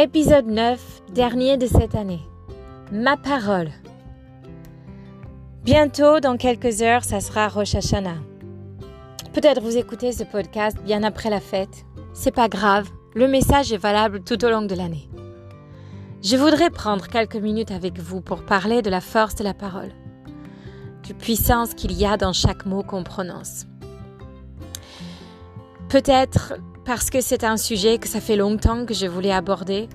Épisode 9, dernier de cette année. Ma parole. Bientôt, dans quelques heures, ça sera Rosh Hashanah. Peut-être vous écoutez ce podcast bien après la fête. C'est pas grave, le message est valable tout au long de l'année. Je voudrais prendre quelques minutes avec vous pour parler de la force de la parole, du puissance qu'il y a dans chaque mot qu'on prononce. Peut-être parce que c'est un sujet que ça fait longtemps que je voulais aborder,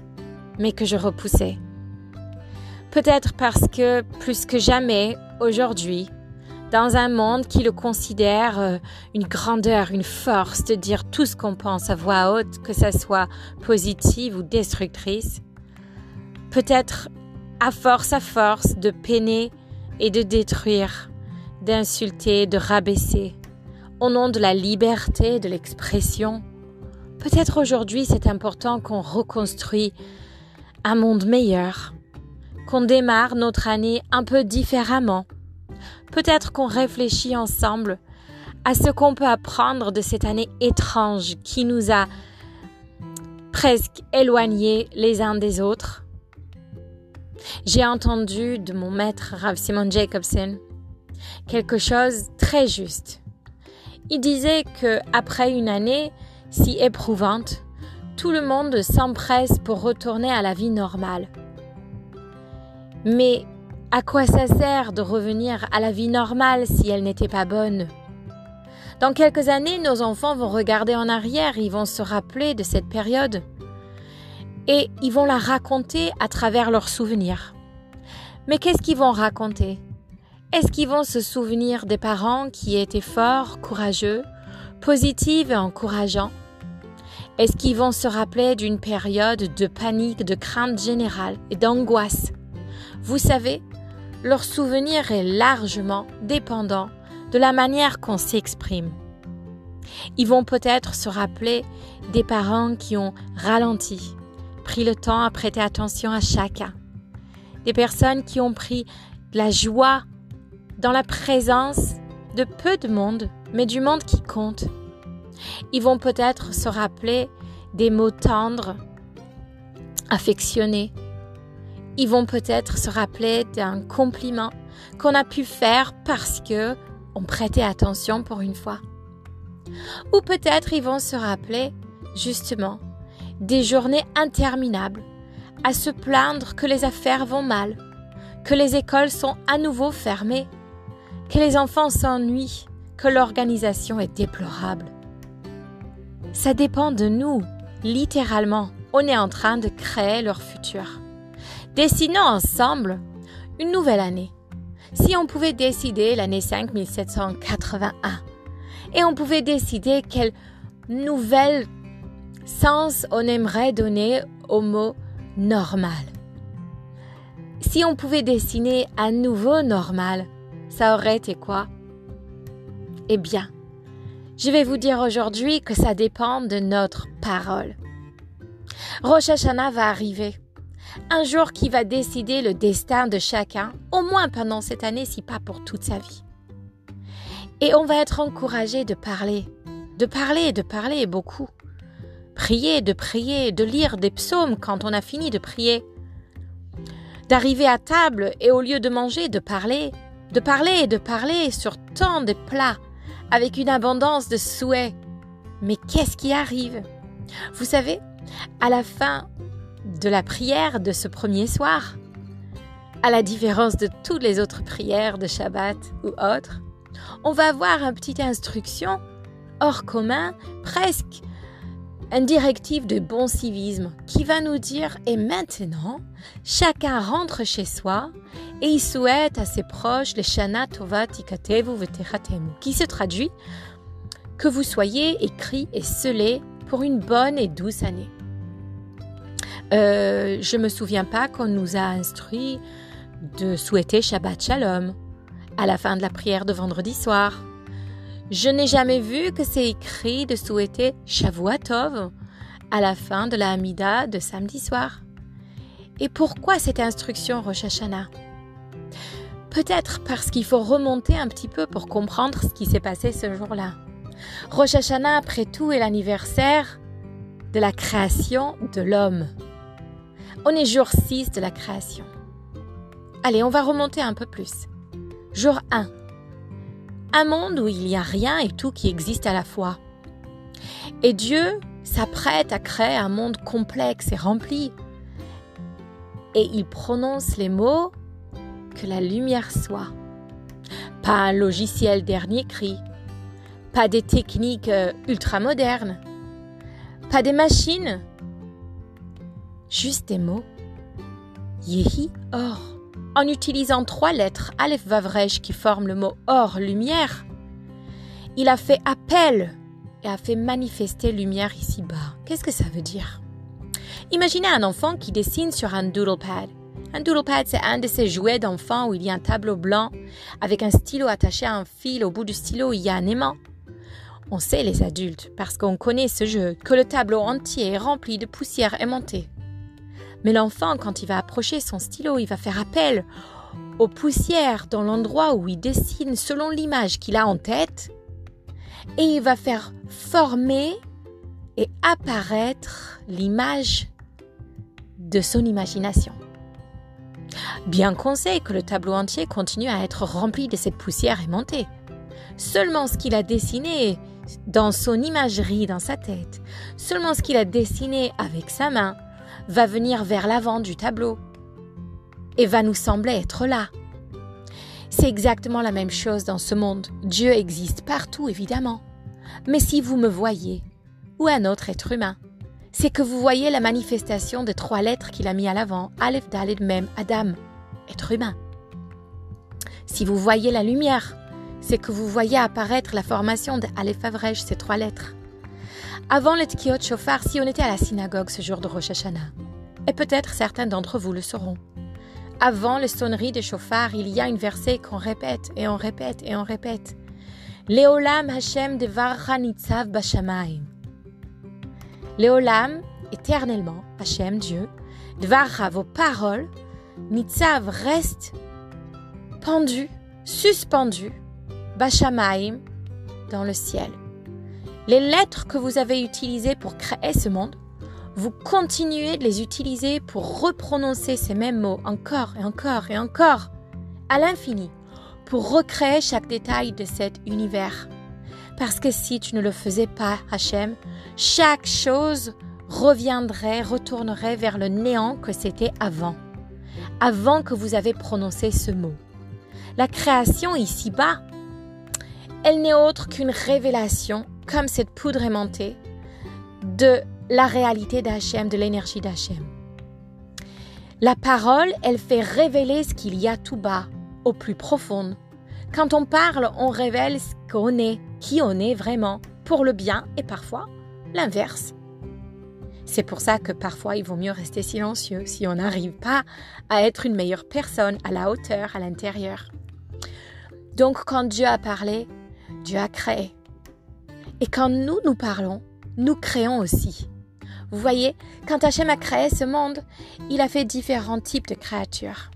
mais que je repoussais. Peut-être parce que, plus que jamais, aujourd'hui, dans un monde qui le considère euh, une grandeur, une force de dire tout ce qu'on pense à voix haute, que ça soit positive ou destructrice, peut-être à force à force de peiner et de détruire, d'insulter, de rabaisser, au nom de la liberté de l'expression, Peut-être aujourd'hui c'est important qu'on reconstruit un monde meilleur, qu'on démarre notre année un peu différemment. Peut-être qu'on réfléchit ensemble à ce qu'on peut apprendre de cette année étrange qui nous a presque éloignés les uns des autres. J'ai entendu de mon maître Rav Simon Jacobson quelque chose très juste. Il disait que après une année, si éprouvante, tout le monde s'empresse pour retourner à la vie normale. Mais à quoi ça sert de revenir à la vie normale si elle n'était pas bonne? Dans quelques années, nos enfants vont regarder en arrière, ils vont se rappeler de cette période et ils vont la raconter à travers leurs souvenirs. Mais qu'est-ce qu'ils vont raconter? Est-ce qu'ils vont se souvenir des parents qui étaient forts, courageux, positifs et encourageants? Est-ce qu'ils vont se rappeler d'une période de panique, de crainte générale et d'angoisse. Vous savez, leur souvenir est largement dépendant de la manière qu'on s'exprime. Ils vont peut-être se rappeler des parents qui ont ralenti, pris le temps à prêter attention à chacun, des personnes qui ont pris de la joie dans la présence de peu de monde, mais du monde qui compte ils vont peut-être se rappeler des mots tendres, affectionnés. Ils vont peut-être se rappeler d'un compliment qu'on a pu faire parce que on prêtait attention pour une fois. Ou peut-être ils vont se rappeler, justement, des journées interminables, à se plaindre que les affaires vont mal, que les écoles sont à nouveau fermées, que les enfants s'ennuient, que l'organisation est déplorable. Ça dépend de nous, littéralement. On est en train de créer leur futur. Dessinons ensemble une nouvelle année. Si on pouvait décider l'année 5781 et on pouvait décider quel nouvel sens on aimerait donner au mot normal. Si on pouvait dessiner un nouveau normal, ça aurait été quoi? Eh bien, je vais vous dire aujourd'hui que ça dépend de notre parole. Rosh Hashanah va arriver. Un jour qui va décider le destin de chacun, au moins pendant cette année, si pas pour toute sa vie. Et on va être encouragé de parler, de parler, de parler beaucoup. Prier, de prier, de lire des psaumes quand on a fini de prier. D'arriver à table et au lieu de manger, de parler, de parler et de parler sur tant de plats avec une abondance de souhaits. Mais qu'est-ce qui arrive? Vous savez, à la fin de la prière de ce premier soir, à la différence de toutes les autres prières de Shabbat ou autres, on va avoir une petite instruction hors commun, presque une directive de bon civisme qui va nous dire et maintenant, chacun rentre chez soi et il souhaite à ses proches le Shana Tova Tikatevu qui se traduit que vous soyez écrit et scellé pour une bonne et douce année. Euh, je me souviens pas qu'on nous a instruit de souhaiter Shabbat Shalom à la fin de la prière de vendredi soir. Je n'ai jamais vu que c'est écrit de souhaiter Shavuatov à la fin de la Hamida de samedi soir. Et pourquoi cette instruction Rosh Hashanah? Peut-être parce qu'il faut remonter un petit peu pour comprendre ce qui s'est passé ce jour-là. Rosh Hashanah, après tout, est l'anniversaire de la création de l'homme. On est jour 6 de la création. Allez, on va remonter un peu plus. Jour 1. Un monde où il n'y a rien et tout qui existe à la fois. Et Dieu s'apprête à créer un monde complexe et rempli. Et il prononce les mots que la lumière soit. Pas un logiciel dernier cri, pas des techniques euh, ultra-modernes, pas des machines, juste des mots. Yehi or. En utilisant trois lettres Aleph Vavrej qui forment le mot or, lumière, il a fait appel et a fait manifester lumière ici-bas. Qu'est-ce que ça veut dire? Imaginez un enfant qui dessine sur un doodle pad. Un doodle pad, c'est un de ces jouets d'enfants où il y a un tableau blanc avec un stylo attaché à un fil. Au bout du stylo, il y a un aimant. On sait, les adultes, parce qu'on connaît ce jeu, que le tableau entier est rempli de poussière aimantée. Mais l'enfant, quand il va approcher son stylo, il va faire appel aux poussières dans l'endroit où il dessine selon l'image qu'il a en tête et il va faire former et apparaître l'image de son imagination. Bien qu'on sait que le tableau entier continue à être rempli de cette poussière aimantée. Seulement ce qu'il a dessiné dans son imagerie dans sa tête, seulement ce qu'il a dessiné avec sa main, va venir vers l'avant du tableau et va nous sembler être là. C'est exactement la même chose dans ce monde. Dieu existe partout, évidemment. Mais si vous me voyez, ou un autre être humain, c'est que vous voyez la manifestation des trois lettres qu'il a mis à l'avant, Aleph, Dalet, Mem, Adam, être humain. Si vous voyez la lumière, c'est que vous voyez apparaître la formation de Aleph Avrej, ces trois lettres. Avant le Tkiot Shofar, si on était à la synagogue ce jour de Rosh Hashanah, et peut-être certains d'entre vous le sauront, avant les sonneries de Shofar, il y a une verset qu'on répète et on répète et on répète. Leolam Hashem devarcha nitzav bashamaim. Leolam, éternellement, Hashem, Dieu, devarcha, vos paroles, nitzav reste pendu, suspendu, bashamaim, dans le ciel. Les lettres que vous avez utilisées pour créer ce monde, vous continuez de les utiliser pour reprononcer ces mêmes mots encore et encore et encore, à l'infini, pour recréer chaque détail de cet univers. Parce que si tu ne le faisais pas, Hachem, chaque chose reviendrait, retournerait vers le néant que c'était avant, avant que vous avez prononcé ce mot. La création ici-bas, elle n'est autre qu'une révélation comme cette poudre aimantée, de la réalité d'Hachem, de l'énergie d'Hachem. La parole, elle fait révéler ce qu'il y a tout bas, au plus profond. Quand on parle, on révèle ce qu'on est, qui on est vraiment, pour le bien et parfois l'inverse. C'est pour ça que parfois il vaut mieux rester silencieux si on n'arrive pas à être une meilleure personne à la hauteur, à l'intérieur. Donc quand Dieu a parlé, Dieu a créé. Et quand nous, nous parlons, nous créons aussi. Vous voyez, quand Hachem a créé ce monde, il a fait différents types de créatures.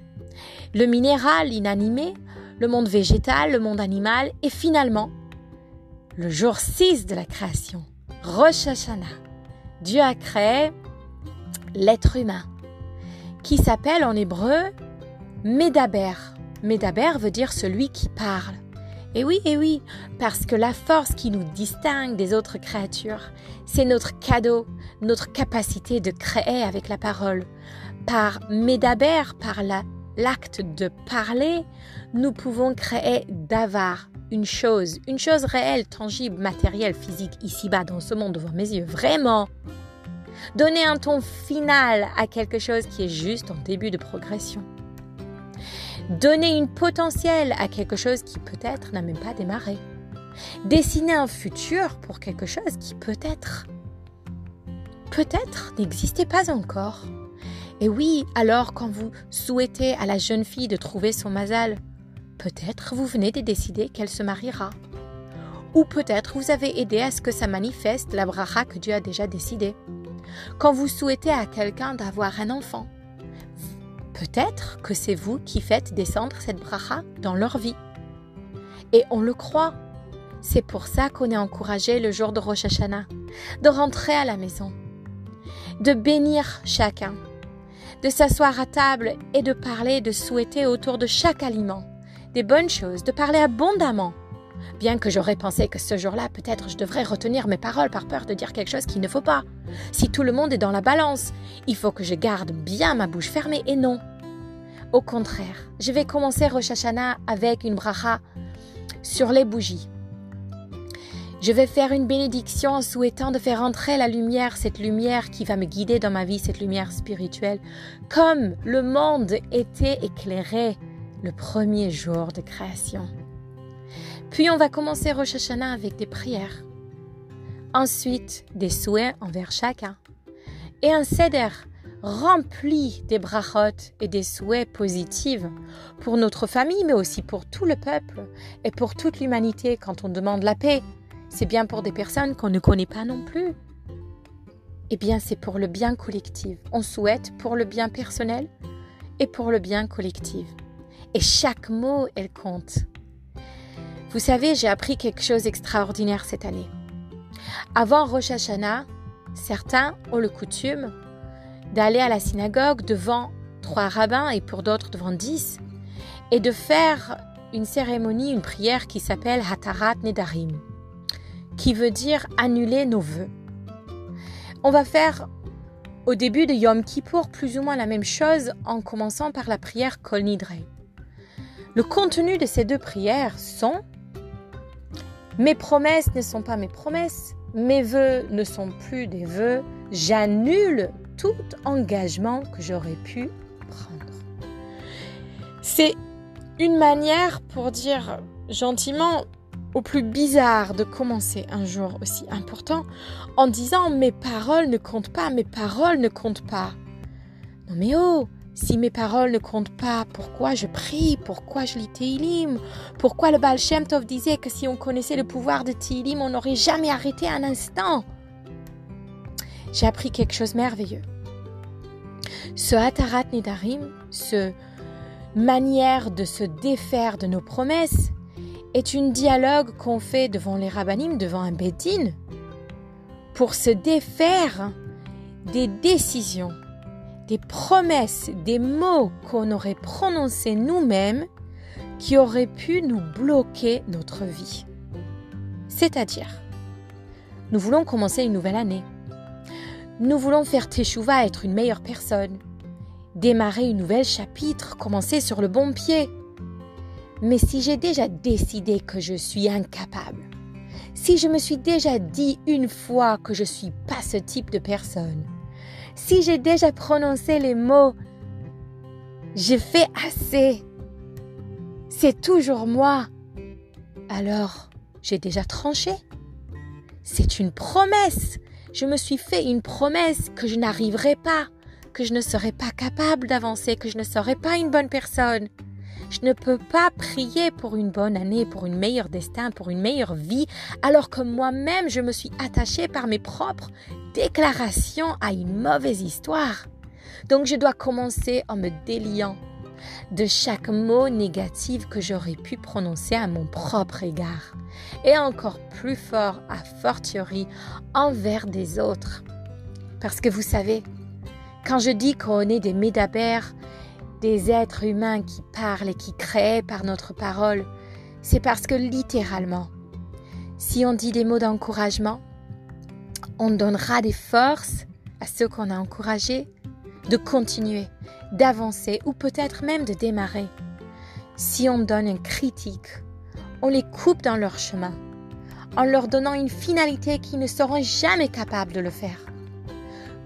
Le minéral, l'inanimé, le monde végétal, le monde animal, et finalement, le jour 6 de la création, Rosh Hashanah, Dieu a créé l'être humain, qui s'appelle en hébreu Medaber. Medaber veut dire celui qui parle. Et oui, et oui, parce que la force qui nous distingue des autres créatures, c'est notre cadeau, notre capacité de créer avec la parole. Par Médaber, par l'acte de parler, nous pouvons créer d'avar, une chose, une chose réelle, tangible, matérielle, physique, ici-bas, dans ce monde, devant mes yeux, vraiment. Donner un ton final à quelque chose qui est juste en début de progression. Donner une potentielle à quelque chose qui peut-être n'a même pas démarré. Dessiner un futur pour quelque chose qui peut-être, peut-être n'existait pas encore. Et oui, alors quand vous souhaitez à la jeune fille de trouver son mazal, peut-être vous venez de décider qu'elle se mariera. Ou peut-être vous avez aidé à ce que ça manifeste la bracha que Dieu a déjà décidé. Quand vous souhaitez à quelqu'un d'avoir un enfant, Peut-être que c'est vous qui faites descendre cette bracha dans leur vie. Et on le croit. C'est pour ça qu'on est encouragé le jour de Rosh Hashanah, de rentrer à la maison, de bénir chacun, de s'asseoir à table et de parler, de souhaiter autour de chaque aliment des bonnes choses, de parler abondamment. Bien que j'aurais pensé que ce jour-là, peut-être je devrais retenir mes paroles par peur de dire quelque chose qu'il ne faut pas. Si tout le monde est dans la balance, il faut que je garde bien ma bouche fermée et non. Au contraire, je vais commencer Rosh Hashanah avec une bracha sur les bougies. Je vais faire une bénédiction en souhaitant de faire entrer la lumière, cette lumière qui va me guider dans ma vie, cette lumière spirituelle, comme le monde était éclairé le premier jour de création. Puis on va commencer Rosh Hashanah avec des prières. Ensuite, des souhaits envers chacun. Et un seder rempli des brachot et des souhaits positifs pour notre famille, mais aussi pour tout le peuple et pour toute l'humanité quand on demande la paix, c'est bien pour des personnes qu'on ne connaît pas non plus. Eh bien, c'est pour le bien collectif. On souhaite pour le bien personnel et pour le bien collectif. Et chaque mot, elle compte. Vous savez, j'ai appris quelque chose d'extraordinaire cette année. Avant Rosh Hashanah, certains ont le coutume d'aller à la synagogue devant trois rabbins et pour d'autres devant dix et de faire une cérémonie, une prière qui s'appelle Hatarat Nedarim qui veut dire annuler nos vœux. On va faire au début de Yom Kippour plus ou moins la même chose en commençant par la prière Kol Nidre. Le contenu de ces deux prières sont Mes promesses ne sont pas mes promesses, mes vœux ne sont plus des vœux, j'annule tout engagement que j'aurais pu prendre. C'est une manière pour dire gentiment au plus bizarre de commencer un jour aussi important en disant mes paroles ne comptent pas, mes paroles ne comptent pas. Non mais oh, si mes paroles ne comptent pas, pourquoi je prie, pourquoi je lis Teilim, pourquoi le Baal Shem Tov disait que si on connaissait le pouvoir de Teilim, on n'aurait jamais arrêté un instant? J'ai appris quelque chose de merveilleux. Ce Hatarat Nedarim, ce manière de se défaire de nos promesses, est une dialogue qu'on fait devant les rabbinim, devant un bédine, pour se défaire des décisions, des promesses, des mots qu'on aurait prononcés nous-mêmes qui auraient pu nous bloquer notre vie. C'est-à-dire, nous voulons commencer une nouvelle année. Nous voulons faire Teshuvah être une meilleure personne, démarrer une nouvelle chapitre, commencer sur le bon pied, mais si j'ai déjà décidé que je suis incapable, si je me suis déjà dit une fois que je ne suis pas ce type de personne, si j'ai déjà prononcé les mots j'ai fait assez, c'est toujours moi, alors j'ai déjà tranché. C'est une promesse. Je me suis fait une promesse que je n'arriverai pas, que je ne serai pas capable d'avancer, que je ne serai pas une bonne personne. Je ne peux pas prier pour une bonne année, pour une meilleure destin, pour une meilleure vie, alors que moi-même je me suis attachée par mes propres déclarations à une mauvaise histoire. Donc je dois commencer en me déliant de chaque mot négatif que j'aurais pu prononcer à mon propre égard, et encore plus fort à fortiori envers des autres. Parce que vous savez, quand je dis qu'on est des médabères, des êtres humains qui parlent et qui créent par notre parole, c'est parce que littéralement, si on dit des mots d'encouragement, on donnera des forces à ceux qu'on a encouragés de continuer, d'avancer ou peut-être même de démarrer. Si on donne une critique, on les coupe dans leur chemin, en leur donnant une finalité qu'ils ne seront jamais capables de le faire.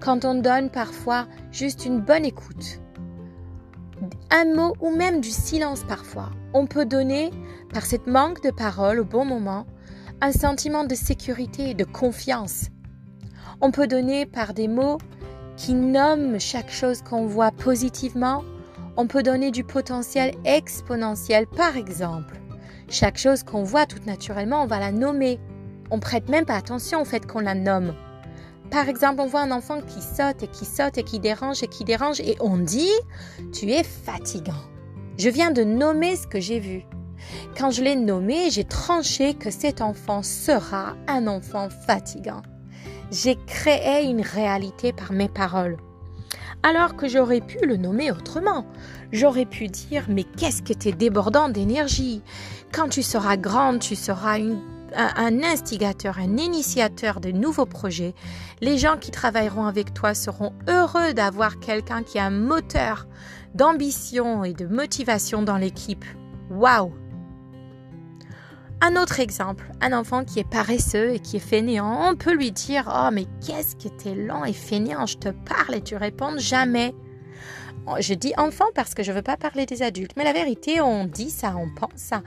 Quand on donne parfois juste une bonne écoute, un mot ou même du silence parfois. On peut donner, par cette manque de parole au bon moment, un sentiment de sécurité et de confiance. On peut donner par des mots qui nomment chaque chose qu'on voit positivement. On peut donner du potentiel exponentiel, par exemple. Chaque chose qu'on voit tout naturellement, on va la nommer. On prête même pas attention au fait qu'on la nomme. Par exemple, on voit un enfant qui saute et qui saute et qui dérange et qui dérange et on dit Tu es fatigant. Je viens de nommer ce que j'ai vu. Quand je l'ai nommé, j'ai tranché que cet enfant sera un enfant fatigant. J'ai créé une réalité par mes paroles. alors que j'aurais pu le nommer autrement. J'aurais pu dire mais qu'est-ce que t'es débordant d'énergie. Quand tu seras grande, tu seras un, un, instigateur, un initiateur de nouveaux projets. Les gens qui travailleront avec toi seront heureux d'avoir quelqu'un qui a un moteur d'ambition et de motivation dans l'équipe. Waouh un autre exemple, un enfant qui est paresseux et qui est fainéant, on peut lui dire Oh, mais qu'est-ce que t'es lent et fainéant, je te parle et tu réponds jamais. Oh, je dis enfant parce que je ne veux pas parler des adultes, mais la vérité, on dit ça, on pense ça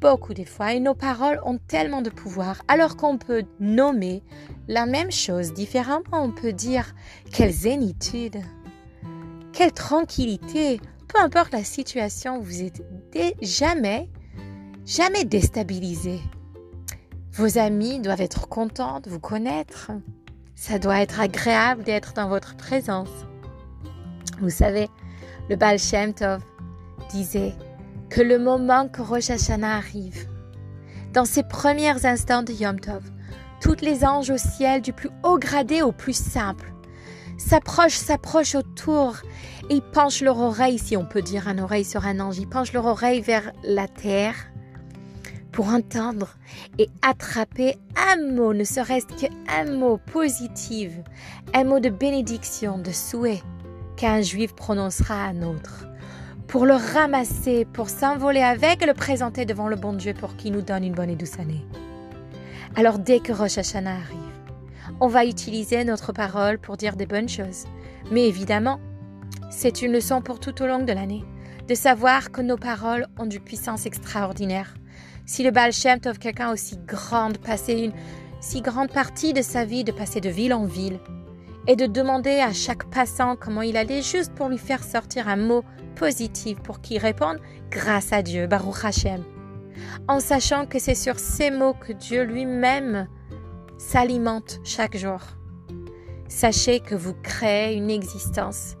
beaucoup des fois et nos paroles ont tellement de pouvoir alors qu'on peut nommer la même chose différemment. On peut dire quelle zénitude, quelle tranquillité, peu importe la situation, vous êtes jamais jamais déstabilisé. Vos amis doivent être contents de vous connaître. Ça doit être agréable d'être dans votre présence. Vous savez, le Baal Shem Tov disait que le moment que Rosh Hashanah arrive, dans ces premiers instants de Yom Tov, toutes les anges au ciel, du plus haut gradé au plus simple, s'approchent, s'approchent autour et penchent leur oreille, si on peut dire un oreille sur un ange, ils penchent leur oreille vers la terre pour entendre et attraper un mot, ne serait-ce qu'un mot positif, un mot de bénédiction, de souhait qu'un juif prononcera à un autre, pour le ramasser, pour s'envoler avec et le présenter devant le bon Dieu pour qu'il nous donne une bonne et douce année. Alors dès que Rosh Hashanah arrive, on va utiliser notre parole pour dire des bonnes choses. Mais évidemment, c'est une leçon pour tout au long de l'année, de savoir que nos paroles ont du puissance extraordinaire si le Baal Shem Tov, quelqu'un aussi grand, passer une si grande partie de sa vie, de passer de ville en ville, et de demander à chaque passant comment il allait juste pour lui faire sortir un mot positif pour qu'il réponde grâce à Dieu, Baruch Hashem, en sachant que c'est sur ces mots que Dieu lui-même s'alimente chaque jour. Sachez que vous créez une existence,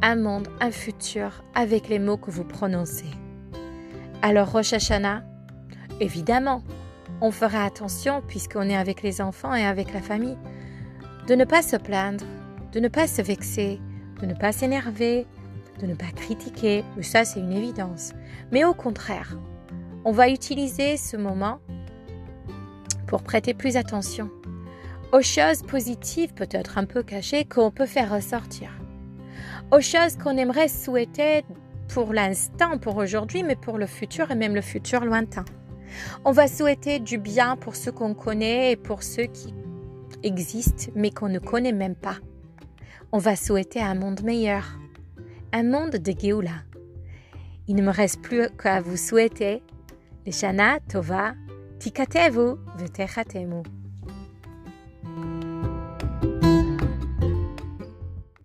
un monde, un futur avec les mots que vous prononcez. Alors Rosh Hashanah, Évidemment, on fera attention, puisqu'on est avec les enfants et avec la famille, de ne pas se plaindre, de ne pas se vexer, de ne pas s'énerver, de ne pas critiquer, ça c'est une évidence. Mais au contraire, on va utiliser ce moment pour prêter plus attention aux choses positives, peut-être un peu cachées, qu'on peut faire ressortir, aux choses qu'on aimerait souhaiter pour l'instant, pour aujourd'hui, mais pour le futur et même le futur lointain. On va souhaiter du bien pour ceux qu'on connaît et pour ceux qui existent mais qu'on ne connaît même pas. On va souhaiter un monde meilleur, un monde de Géoula. Il ne me reste plus qu'à vous souhaiter le Shana Tova Tikatevu Vetechatemu.